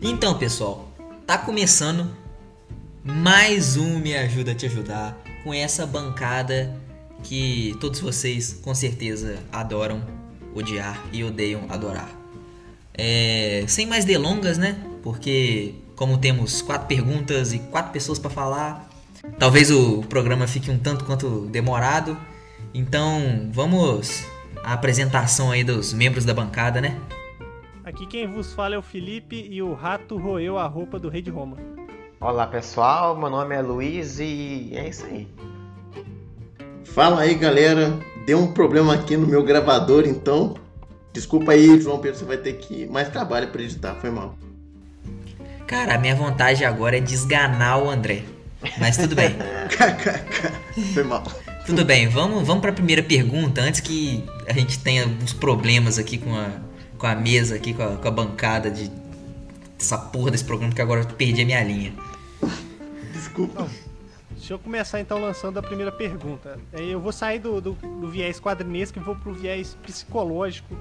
Então, pessoal, tá começando mais um Me Ajuda a Te Ajudar com essa bancada que todos vocês com certeza adoram odiar e odeiam adorar. É, sem mais delongas, né? Porque como temos quatro perguntas e quatro pessoas para falar, talvez o programa fique um tanto quanto demorado. Então, vamos à apresentação aí dos membros da bancada, né? Aqui quem vos fala é o Felipe e o rato roeu a roupa do rei de Roma. Olá pessoal, meu nome é Luiz e é isso aí. Fala aí galera, deu um problema aqui no meu gravador então. Desculpa aí, João Pedro, você vai ter que mais trabalho para editar, foi mal. Cara, a minha vontade agora é desganar o André. Mas tudo bem. foi mal. Tudo bem, vamos, vamos para a primeira pergunta antes que a gente tenha alguns problemas aqui com a, com a mesa aqui, com a, com a bancada de essa porra desse programa que agora eu perdi a minha linha. Desculpa. Deixa eu começar então lançando a primeira pergunta. Eu vou sair do, do, do viés quadrinesco e vou pro viés psicológico.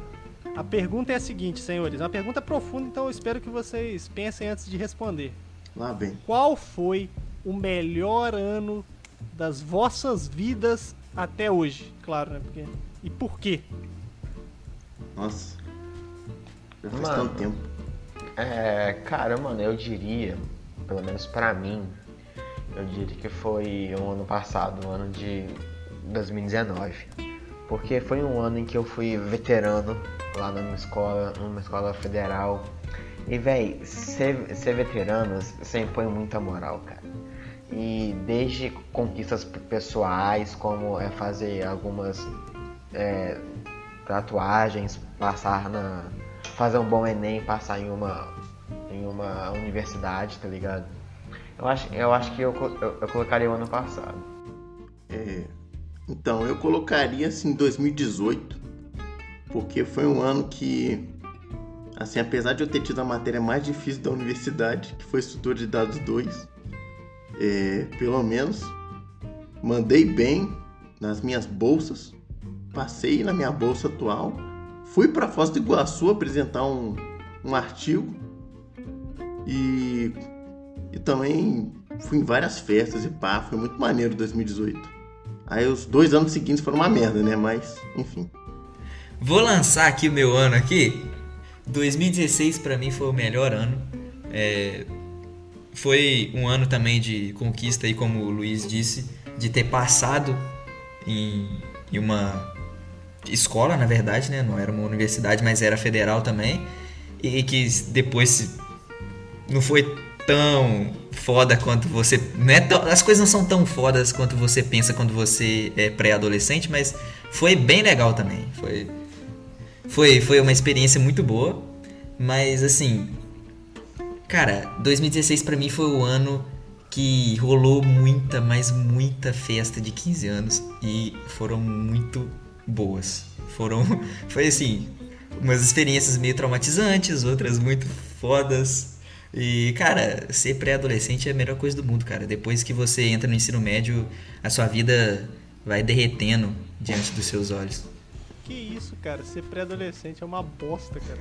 A pergunta é a seguinte, senhores. É uma pergunta profunda, então eu espero que vocês pensem antes de responder. Lá bem. Qual foi o melhor ano das vossas vidas até hoje? Claro, né? Porque... E por quê? Nossa. Já faz Mano. tanto tempo. É, cara, mano, eu diria, pelo menos pra mim, eu diria que foi o ano passado, o ano de 2019. Porque foi um ano em que eu fui veterano lá na minha escola, numa escola federal. E, véi, ser, ser veterano você impõe muita moral, cara. E desde conquistas pessoais, como é fazer algumas é, tatuagens, passar na. Fazer um bom Enem, passar em uma. em uma universidade, tá ligado? Eu acho, eu acho que eu, eu, eu colocaria o ano passado. É, então, eu colocaria assim 2018, porque foi um ano que, assim, apesar de eu ter tido a matéria mais difícil da universidade, que foi estrutura de dados 2, é, pelo menos mandei bem nas minhas bolsas, passei na minha bolsa atual, fui para Foz do Iguaçu apresentar um, um artigo e, e também fui em várias festas e pá, foi muito maneiro 2018. Aí os dois anos seguintes foram uma merda, né? Mas, enfim. Vou lançar aqui o meu ano aqui. 2016 pra mim foi o melhor ano. É, foi um ano também de conquista aí, como o Luiz disse, de ter passado em, em uma escola, na verdade, né? Não era uma universidade, mas era federal também. E que depois não foi tão foda quanto você. Não é tão- as coisas não são tão fodas quanto você pensa quando você é pré-adolescente, mas foi bem legal também. Foi, foi, foi uma experiência muito boa, mas assim. Cara, 2016 pra mim foi o ano que rolou muita, mas muita festa de 15 anos e foram muito boas. Foram, foi assim, umas experiências meio traumatizantes, outras muito fodas. E, cara, ser pré-adolescente é a melhor coisa do mundo, cara. Depois que você entra no ensino médio, a sua vida vai derretendo diante dos seus olhos. Que isso, cara? Ser pré-adolescente é uma bosta, cara.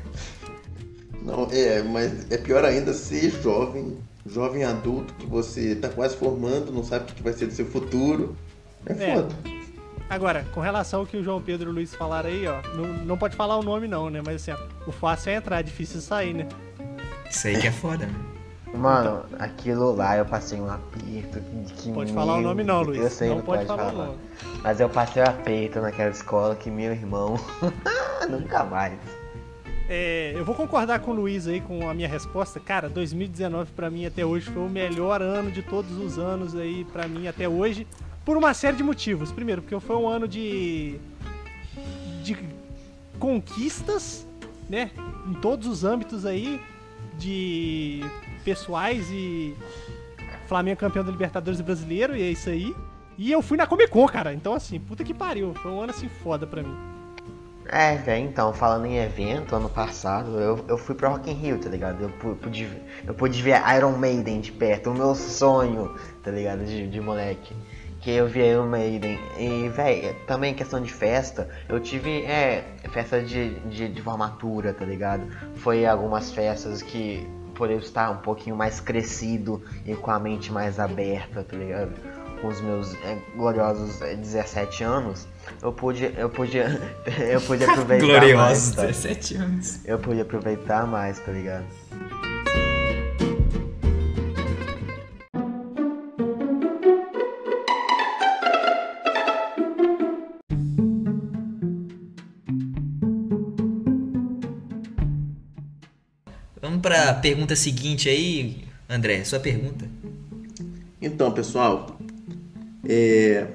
Não, é, mas é pior ainda ser jovem, jovem adulto, que você tá quase formando, não sabe o que vai ser do seu futuro. É, É. foda. Agora, com relação ao que o João Pedro e o Luiz falaram aí, ó, não, não pode falar o nome não, né? Mas assim, ó, o fácil é entrar, é difícil sair, né? Isso aí que é foda, mano. Mano, aquilo lá eu passei um aperto que Pode meu- falar o nome não, Luiz. Eu sei, não, não, pode, falar, o nome. Mas eu passei um aperto naquela escola que meu irmão nunca mais. É, eu vou concordar com o Luiz aí com a minha resposta. Cara, 2019 pra mim até hoje foi o melhor ano de todos os anos aí pra mim até hoje, por uma série de motivos. Primeiro, porque foi um ano de de conquistas, né, em todos os âmbitos aí de pessoais e Flamengo campeão da Libertadores brasileiro e é isso aí. E eu fui na Comic Con, cara. Então assim, puta que pariu, foi um ano assim foda pra mim. É, velho, então, falando em evento, ano passado, eu, eu fui pro Rock in Rio, tá ligado? Eu pu- pude, eu pude ver Iron Maiden de perto, o meu sonho, tá ligado? De, de moleque. Que eu vi Iron Maiden. E, velho, também questão de festa, eu tive, é, festa de, de, de formatura, tá ligado? Foi algumas festas que por eu estar um pouquinho mais crescido e com a mente mais aberta, tá ligado? Com os meus é, gloriosos é, 17 anos, eu pude, eu pude, eu pude aproveitar Gloriosos mais. tá? 17 anos. Eu pude aproveitar mais, tá ligado? Pergunta seguinte aí, André, sua pergunta. Então, pessoal, é,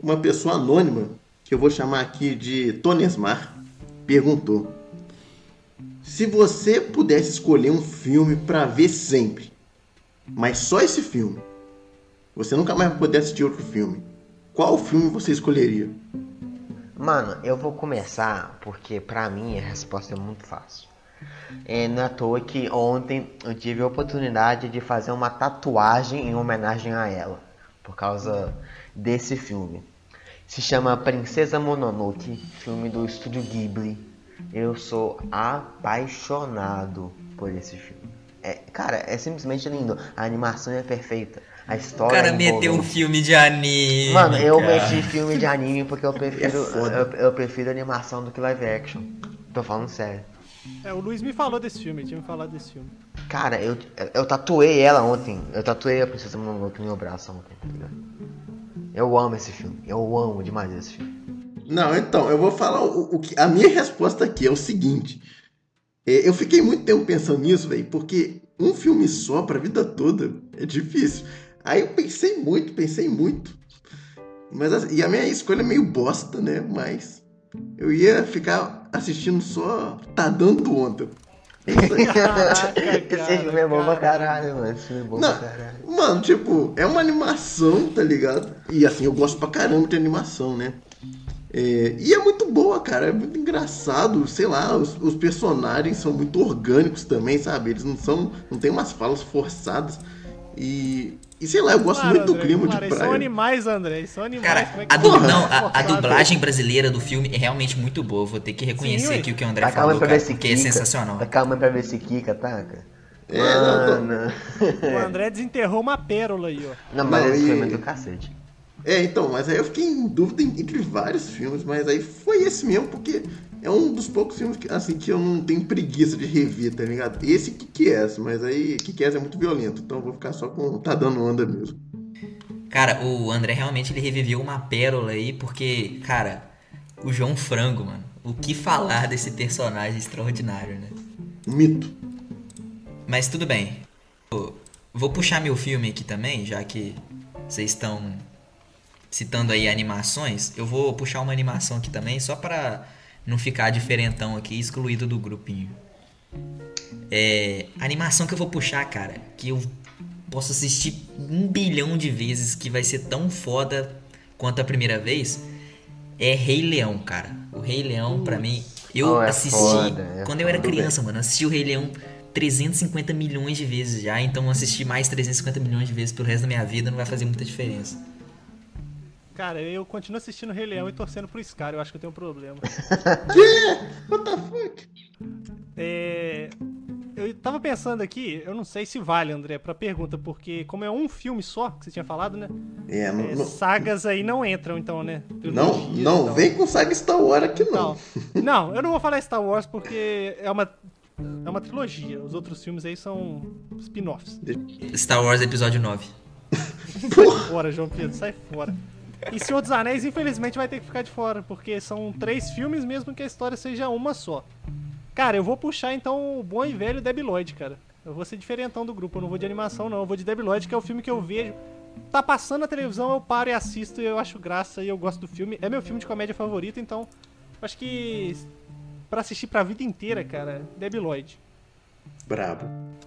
uma pessoa anônima, que eu vou chamar aqui de Tonesmar, perguntou: Se você pudesse escolher um filme pra ver sempre, mas só esse filme, você nunca mais vai poder assistir outro filme, qual filme você escolheria? Mano, eu vou começar porque pra mim a resposta é muito fácil. É, não é à toa que ontem eu tive a oportunidade de fazer uma tatuagem em homenagem a ela, por causa desse filme. Se chama Princesa Mononoke, filme do estúdio Ghibli. Eu sou apaixonado por esse filme. É, cara, é simplesmente lindo. A animação é perfeita. A O história cara é meteu um filme de anime. Mano, eu cara. meti filme de anime porque eu prefiro, É eu, eu prefiro animação do que live action. Tô falando sério. É, o Luiz me falou desse filme, ele tinha me falado desse filme. Cara, eu, eu tatuei ela ontem. Eu tatuei a Princesa Mononoke no meu braço ontem, tá ligado? Eu amo esse filme. Eu amo demais esse filme. Não, então, eu vou falar o, o que. A minha resposta aqui é o seguinte. É, eu fiquei muito tempo pensando nisso, velho, porque um filme só pra vida toda é difícil. Aí eu pensei muito, pensei muito. Mas assim, e a minha escolha é meio bosta, né? Mas eu ia ficar assistindo só Tá Dando Onda. É isso aí. Caraca, esse filme é bom pra cara. caralho, mano. Esse filme é bom Não, pra caralho. mano, tipo, é uma animação, tá ligado? E assim, eu gosto pra caramba de animação, né? É, e é muito boa, cara. É muito engraçado. Sei lá, os, os personagens são muito orgânicos também, sabe? Eles não são. não tem umas falas forçadas. E. E sei lá, eu gosto Claro, muito do André, clima claro, de praia. São animais, André, são animais. Cara, como é que a, du- não, a, a dublagem brasileira do filme é realmente muito boa. Vou ter que reconhecer Sim, aqui o que o André Tá falou, cara, porque é sensacional. Tá calma pra ver se Kika, taca. É, não, tô- Mano. O André desenterrou uma pérola aí, ó. Não, mas Não, esse e- filme é do cacete. É, então, mas aí eu fiquei em dúvida en- entre vários filmes, mas aí foi esse mesmo, porque é um dos poucos filmes que, assim, que eu não tenho preguiça de rever, tá ligado? Esse que é, mas aí que é é muito violento, então eu vou ficar só com Tá Dando Onda mesmo. Cara, o André realmente ele reviveu uma pérola aí, porque, cara, o João Frango, mano. O que falar desse personagem extraordinário, né? Mito. Mas tudo bem. Eu Vou puxar meu filme aqui também, já que vocês estão citando aí animações. Eu vou puxar uma animação aqui também, só pra não ficar diferentão aqui, excluído do grupinho. É, a animação que eu vou puxar, cara, que eu posso assistir um bilhão de vezes, que vai ser tão foda quanto a primeira vez, é Rei Leão, cara. O Rei Leão, pra mim, eu Oh, é assisti foda, é quando eu era criança, mano. Assisti o Rei Leão 350 milhões de vezes já, então assistir mais 350 milhões de vezes pelo resto da minha vida não vai fazer muita diferença. Cara, eu continuo assistindo Rei Leão e torcendo pro Scar, eu acho que eu tenho um problema. What the fuck? É, Eu tava pensando aqui, eu não sei se vale, André, pra pergunta, porque como é um filme só, que você tinha falado, né? É, não, É, não, sagas aí não entram, então, né? não, Trilogias e não tal. vem com saga Star Wars aqui não. Não, não, eu não vou falar Star Wars porque é uma, é uma trilogia. Os outros filmes aí são spin-offs. Star Wars Episódio 9. Sai fora, João Pedro, sai fora. E Senhor dos Anéis, infelizmente, vai ter que ficar de fora, porque são três filmes mesmo que a história seja uma só. Cara, eu vou puxar então o bom e velho Debi Lloyd, cara. Eu vou ser diferentão do grupo, eu não vou de animação, não. Eu vou de Debi Lloyd, que é o filme que eu vejo. Tá passando na televisão, eu paro e assisto, e eu acho graça e eu gosto do filme. É meu filme de comédia favorito, então acho que pra assistir pra vida inteira, cara, Debi Lloyd. Brabo.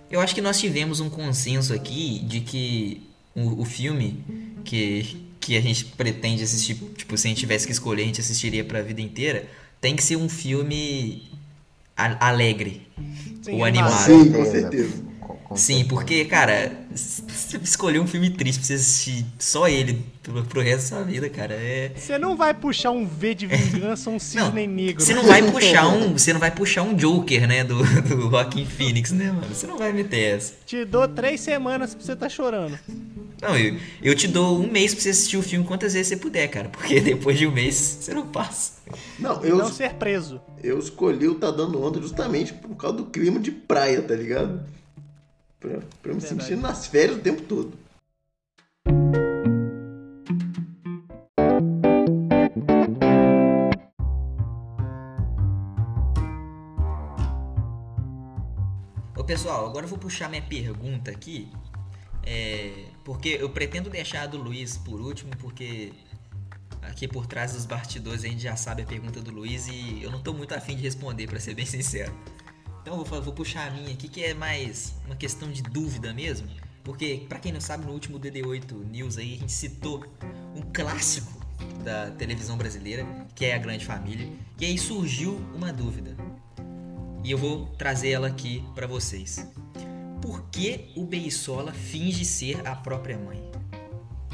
Eu acho que nós tivemos um consenso aqui de que o, o filme que, que a gente pretende assistir, tipo, se a gente tivesse que escolher, a gente assistiria pra vida inteira, tem que ser um filme alegre. Sim, o animado. Sim, com certeza. Sim, porque, cara, você escolher um filme triste pra você assistir só ele pro, pro resto da sua vida, cara, é. Você não vai puxar um V de vingança ou um cisne negro. Você não vai puxar um. Você não vai puxar um Joker, né? Do, do Joaquin Phoenix, né, mano? Você não vai meter essa. Te dou três semanas pra você tá chorando. Não, eu, eu te dou um mês pra você assistir o filme quantas vezes você puder, cara. Porque depois de um mês você não passa. Não, eu, não ser preso. eu escolhi o Tá Dando Onda justamente por causa do clima de praia, tá ligado? Pra, pra eu me Verdade. sentir nas férias o tempo todo. Ô pessoal, agora eu vou puxar minha pergunta aqui. É, porque eu pretendo deixar a do Luiz por último, porque aqui por trás dos bastidores a gente já sabe a pergunta do Luiz e eu não tô muito afim de responder, pra ser bem sincero. Então vou, vou puxar a minha aqui, que é mais uma questão de dúvida mesmo. Porque, pra quem não sabe, no último DD8 News aí a gente citou um clássico da televisão brasileira, que é A Grande Família. E aí surgiu uma dúvida. E eu vou trazer ela aqui pra vocês. Por que o Beisola finge ser a própria mãe?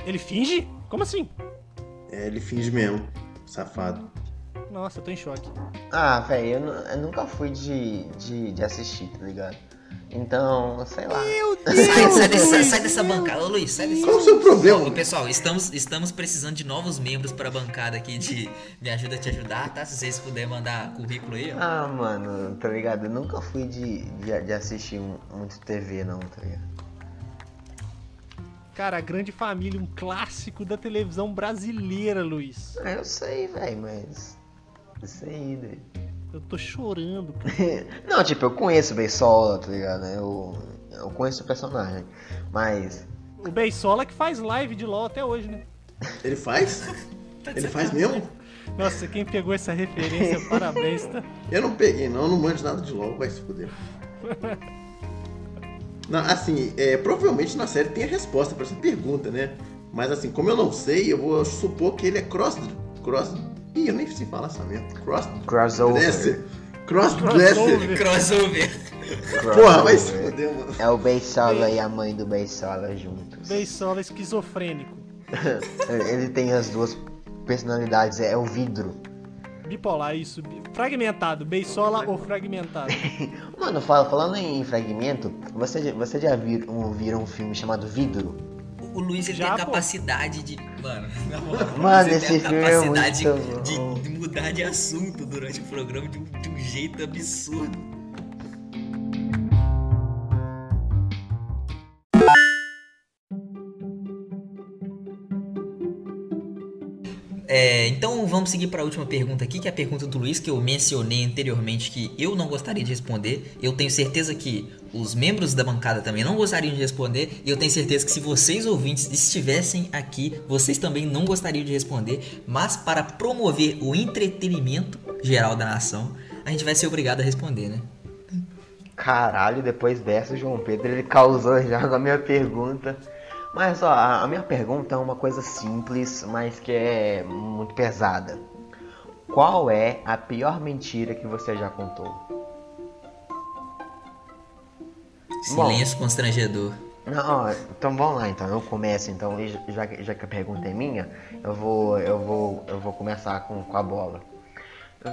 Ele finge? Como assim? É, ele finge mesmo, safado. Nossa, eu tô em choque. Ah, velho, eu, eu nunca fui de, de, de assistir, tá ligado? Então, sei lá. Meu Deus! Sai, sai dessa, sai dessa bancada, ô Luiz, sai dessa Qual o seu problema? Ô, pessoal, estamos, estamos precisando de novos membros para a bancada aqui de Me Ajuda a Te Ajudar, tá? Se vocês puderem mandar currículo aí, ó. Ah, mano, tá ligado? Eu nunca fui de, de, de assistir um- muito TV, não, tá ligado? Cara, a Grande Família, um clássico da televisão brasileira, Luiz. Ah, eu sei, velho, mas. Isso aí, velho. Eu tô chorando, cara. Não, tipo, eu conheço o Beisola, tá ligado? Eu, eu conheço o personagem. Mas. O Beisola que faz live de LOL até hoje, né? Ele faz? Ele faz mesmo? Nossa, quem pegou essa referência, parabéns, tá? Eu não peguei, não, eu não manjo nada de LOL, vai se fuder. Não, assim, é, provavelmente na série tem a resposta pra essa pergunta, né? Mas assim, como eu não sei, eu vou supor que ele é cross. cross Ih, eu nem sei falar essa merda. Cross. Crossover. Dresser. Cross dresser. Crossover. Crossover. Porra, vai se fuder, mano. É o Beisola e a mãe do Beisola juntos. Beisola esquizofrênico. Ele tem as duas personalidades, é o vidro. Bipolar, isso. Fragmentado. Beisola ou fragmentado? Mano, fala- falando em fragmento, você, já- você já vir, um, viram um filme chamado Vidro? O Luiz ele Já, tem a capacidade de. Mano, na moral, Mano, esse filme é capacidade muito de, bom. de mudar de assunto durante o programa de um, de um jeito absurdo. É, então vamos seguir para a última pergunta aqui, que é a pergunta do Luiz, que eu mencionei anteriormente que eu não gostaria de responder. Eu tenho certeza que os membros da bancada também não gostariam de responder. E eu tenho certeza que se vocês ouvintes estivessem aqui, vocês também não gostariam de responder. Mas para promover o entretenimento geral da nação, a gente vai ser obrigado a responder, né? Caralho, depois dessa, João Pedro ele causou já na minha pergunta. Mas ó, a minha pergunta é uma coisa simples, mas que é muito pesada. Qual é a pior mentira que você já contou? Bom. Silêncio constrangedor. Não, ó, então vamos lá, então eu começo, então já, que- já que a pergunta é minha, eu vou eu vou eu vou começar com, com a bola.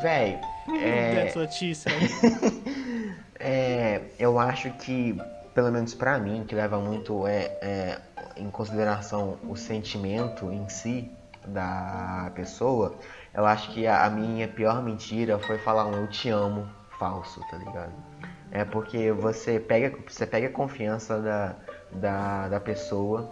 Véi, é, É... Notícia. É, eu acho que, pelo menos pra mim, que leva muito é, é, em consideração o sentimento em si da pessoa, eu acho que a, a minha pior mentira foi falar um eu te amo falso, tá ligado? É porque você pega, você pega a confiança da, da, da pessoa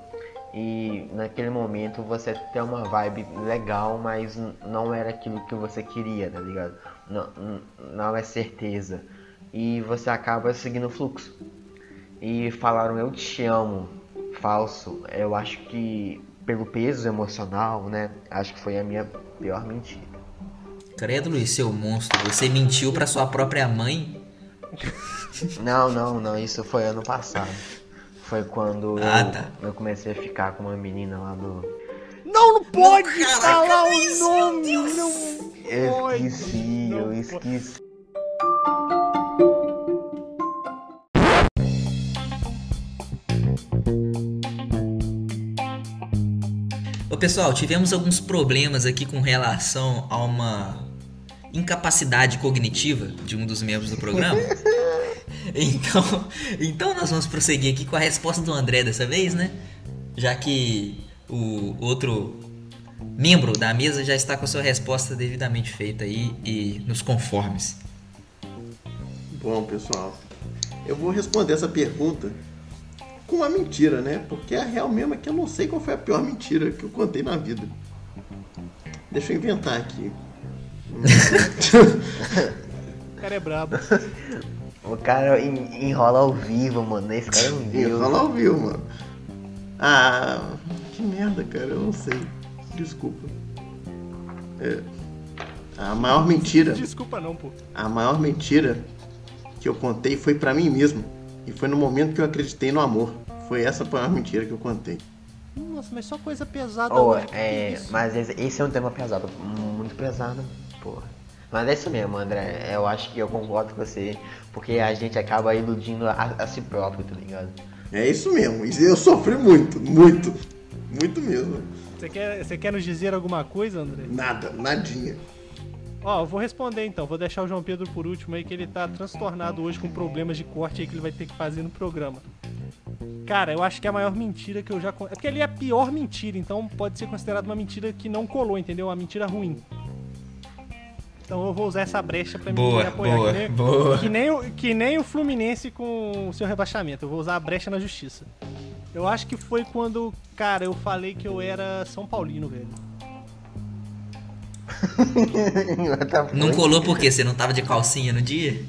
e naquele momento você tem uma vibe legal, mas não era aquilo que você queria, tá ligado? Não, não é certeza. E você acaba seguindo o fluxo. E falaram eu te amo falso, eu acho que pelo peso emocional, né? Acho que foi a minha pior mentira. Credo, Luiz, seu monstro. Você mentiu pra sua própria mãe? Não, não, não, isso foi ano passado. Foi quando Ah, eu, tá. eu comecei a ficar com uma menina lá do. Não, não pode caraca, falar o nome! meu Deus. Não Eu esqueci, não eu pode. Ô, pessoal, tivemos alguns problemas aqui com relação a uma incapacidade cognitiva de um dos membros do programa. Então, então nós vamos prosseguir aqui com a resposta do André dessa vez, né? Já que o outro membro da mesa já está com a sua resposta devidamente feita aí e nos conformes. Bom, pessoal, eu vou responder essa pergunta com uma mentira, né? Porque a real mesmo é que eu não sei qual foi a pior mentira que eu contei na vida. Deixa eu inventar aqui. O cara é brabo. O cara en- enrola ao vivo, mano. Esse cara é um deus. Enrola ao vivo, mano. Ah, que merda, cara, eu não sei. Desculpa. É, a maior mentira, Desculpa não, pô. a maior mentira que eu contei foi pra mim mesmo. E foi no momento que eu acreditei no amor. Foi essa a maior mentira que eu contei. Nossa, mas só coisa pesada Oh, hoje. é, isso? mas esse, é um tema pesado, muito pesado, porra. Mas é isso mesmo, André. Eu acho que eu concordo com você, porque a gente acaba iludindo a, a si próprio, tá ligado? É isso mesmo. E Eu sofri muito, muito. Muito mesmo. Você quer, você quer nos dizer alguma coisa, André? Nada, nadinha. Ó, eu vou responder então. Vou deixar o João Pedro por último aí, que ele tá transtornado hoje com problemas de corte aí que ele vai ter que fazer no programa. Cara, eu acho que é a maior mentira que eu já. É porque ele é a pior mentira, então pode ser considerado uma mentira que não colou, entendeu? Uma mentira ruim. Então eu vou usar essa brecha pra Boa, me apoiar. boa, que, nem, boa. Que, nem, o- que nem o Fluminense com o seu rebaixamento. Eu vou usar a brecha na justiça. Eu acho que foi quando, cara, eu falei que eu era São Paulino, velho. Tá Não colou porque você não tava de calcinha no dia?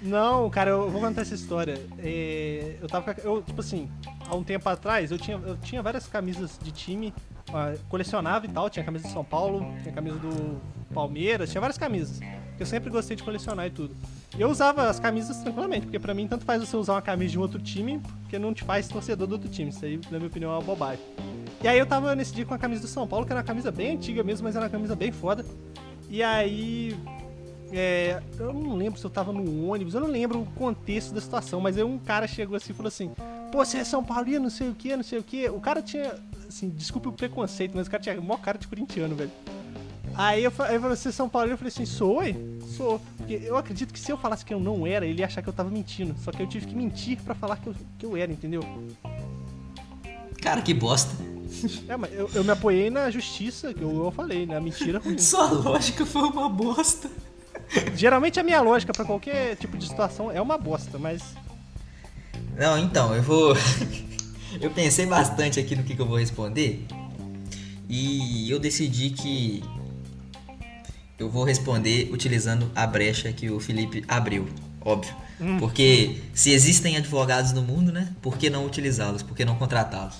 Não, cara, eu vou contar essa história. É, eu tava. com a- Eu, tipo assim, há um tempo atrás, eu tinha, eu tinha várias camisas de time, colecionava e tal. Tinha camisa do São Paulo, tinha camisa do Palmeiras, tinha várias camisas. Eu sempre gostei de colecionar e tudo. Eu usava as camisas tranquilamente, porque pra mim tanto faz você usar uma camisa de um outro time, porque não te faz torcedor do outro time. Isso aí, na minha opinião, é uma bobagem. E aí eu tava nesse dia com a camisa do São Paulo, que era uma camisa bem antiga mesmo, mas era uma camisa bem foda. E aí é, eu não lembro se eu tava no ônibus, eu não lembro o contexto da situação, mas aí um cara chegou assim e falou assim: Pô, você é São Paulino, não sei o que, não sei o que. O cara tinha, assim, desculpe o preconceito, mas o cara tinha maior cara de corintiano, velho. Aí eu, fa- aí ele falou: Você é São Paulino? Eu falei assim: Sou, ué? Sou. Porque eu acredito que se eu falasse que eu não era, ele ia achar que eu tava mentindo. Só que eu tive que mentir pra falar que eu, que eu era, entendeu? Cara, que bosta. É, mas eu, eu me apoiei na justiça, que eu, eu falei, na mentira ruim. Sua lógica foi uma bosta. Geralmente a minha lógica pra qualquer tipo de situação é uma bosta, mas Não, então, eu vou. eu pensei bastante aqui no que, que eu vou responder. E eu decidi que eu vou responder utilizando a brecha que o Felipe abriu. Óbvio. Porque se existem advogados no mundo, né? Por que não utilizá-los? Por que não contratá-los?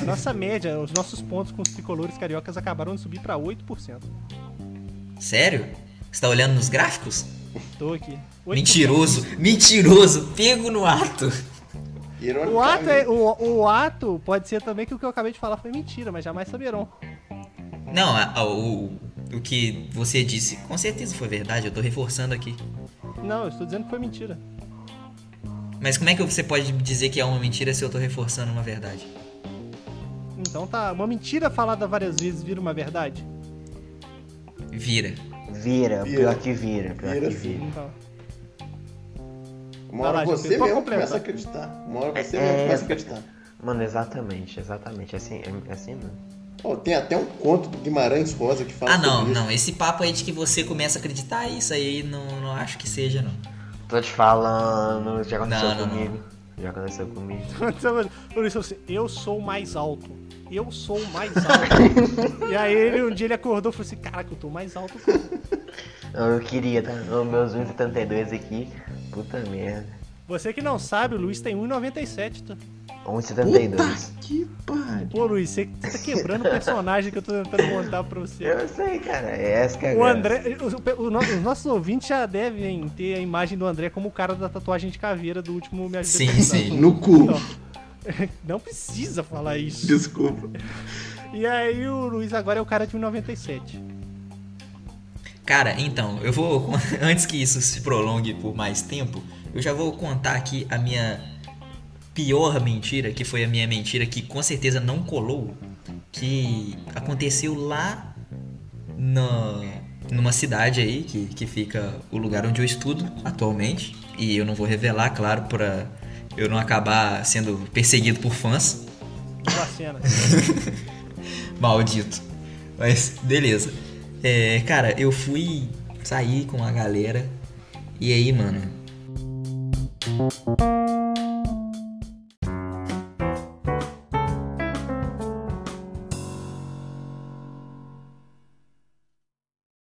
A nossa média, os nossos pontos com os tricolores cariocas acabaram de subir pra 8%. Sério? Você tá olhando nos gráficos? Tô aqui. 8%. Mentiroso, mentiroso, pego no ato. O ato, é, o, o ato pode ser também que o que eu acabei de falar foi mentira, mas jamais saberão. Não, a- a- o, o que você disse com certeza foi verdade, eu tô reforçando aqui. Não, eu estou dizendo que foi mentira. Mas como é que você pode dizer que é uma mentira se eu tô reforçando uma verdade? Então tá, uma mentira falada várias vezes vira uma verdade? Vira. Vira, Vira. pior que vira, pior Vira que sim. vira. Então. Uma hora lá, você mesmo começa a acreditar. Uma hora você É, mesmo é. começa a acreditar. Mano, exatamente, exatamente. Assim, é assim não. Ó, tem até um conto do Guimarães Rosa que fala Ah, não, sobre isso. não. Esse papo aí de que você começa a acreditar, isso aí não, não acho que seja, não. Tô te falando, já aconteceu Não, não, comigo. Já aconteceu comigo. Por isso assim, eu sou o mais alto. Eu sou o mais alto. e aí ele, um dia ele acordou e falou assim, caraca, eu tô mais alto. cara." Eu queria, tá? Os meus 1,72 aqui. Puta merda. Você que não sabe, o Luiz tem 1,97, tá? 1,72. Puta que pariu. Pô, Luiz, você tá quebrando o personagem que eu tô tentando montar pra você. Eu sei, cara. É essa que é a O graça. André, o- o- o os nossos ouvintes já devem ter a imagem do André como o cara da tatuagem de caveira do último Me Ajuda Sim, sim. No cu. Então, não precisa falar isso. Desculpa. E aí o Luiz agora é o cara de 1,97. Cara, então, eu vou. Antes que isso se prolongue por mais tempo, eu já vou contar aqui a minha pior mentira, que foi a minha mentira que com certeza não colou. que aconteceu lá na, numa cidade aí, que, que fica o lugar onde eu estudo atualmente. E eu não vou revelar, claro, pra eu não acabar sendo perseguido por fãs. Maldito. Mas, beleza. É, cara, eu fui sair com a galera. E aí, mano.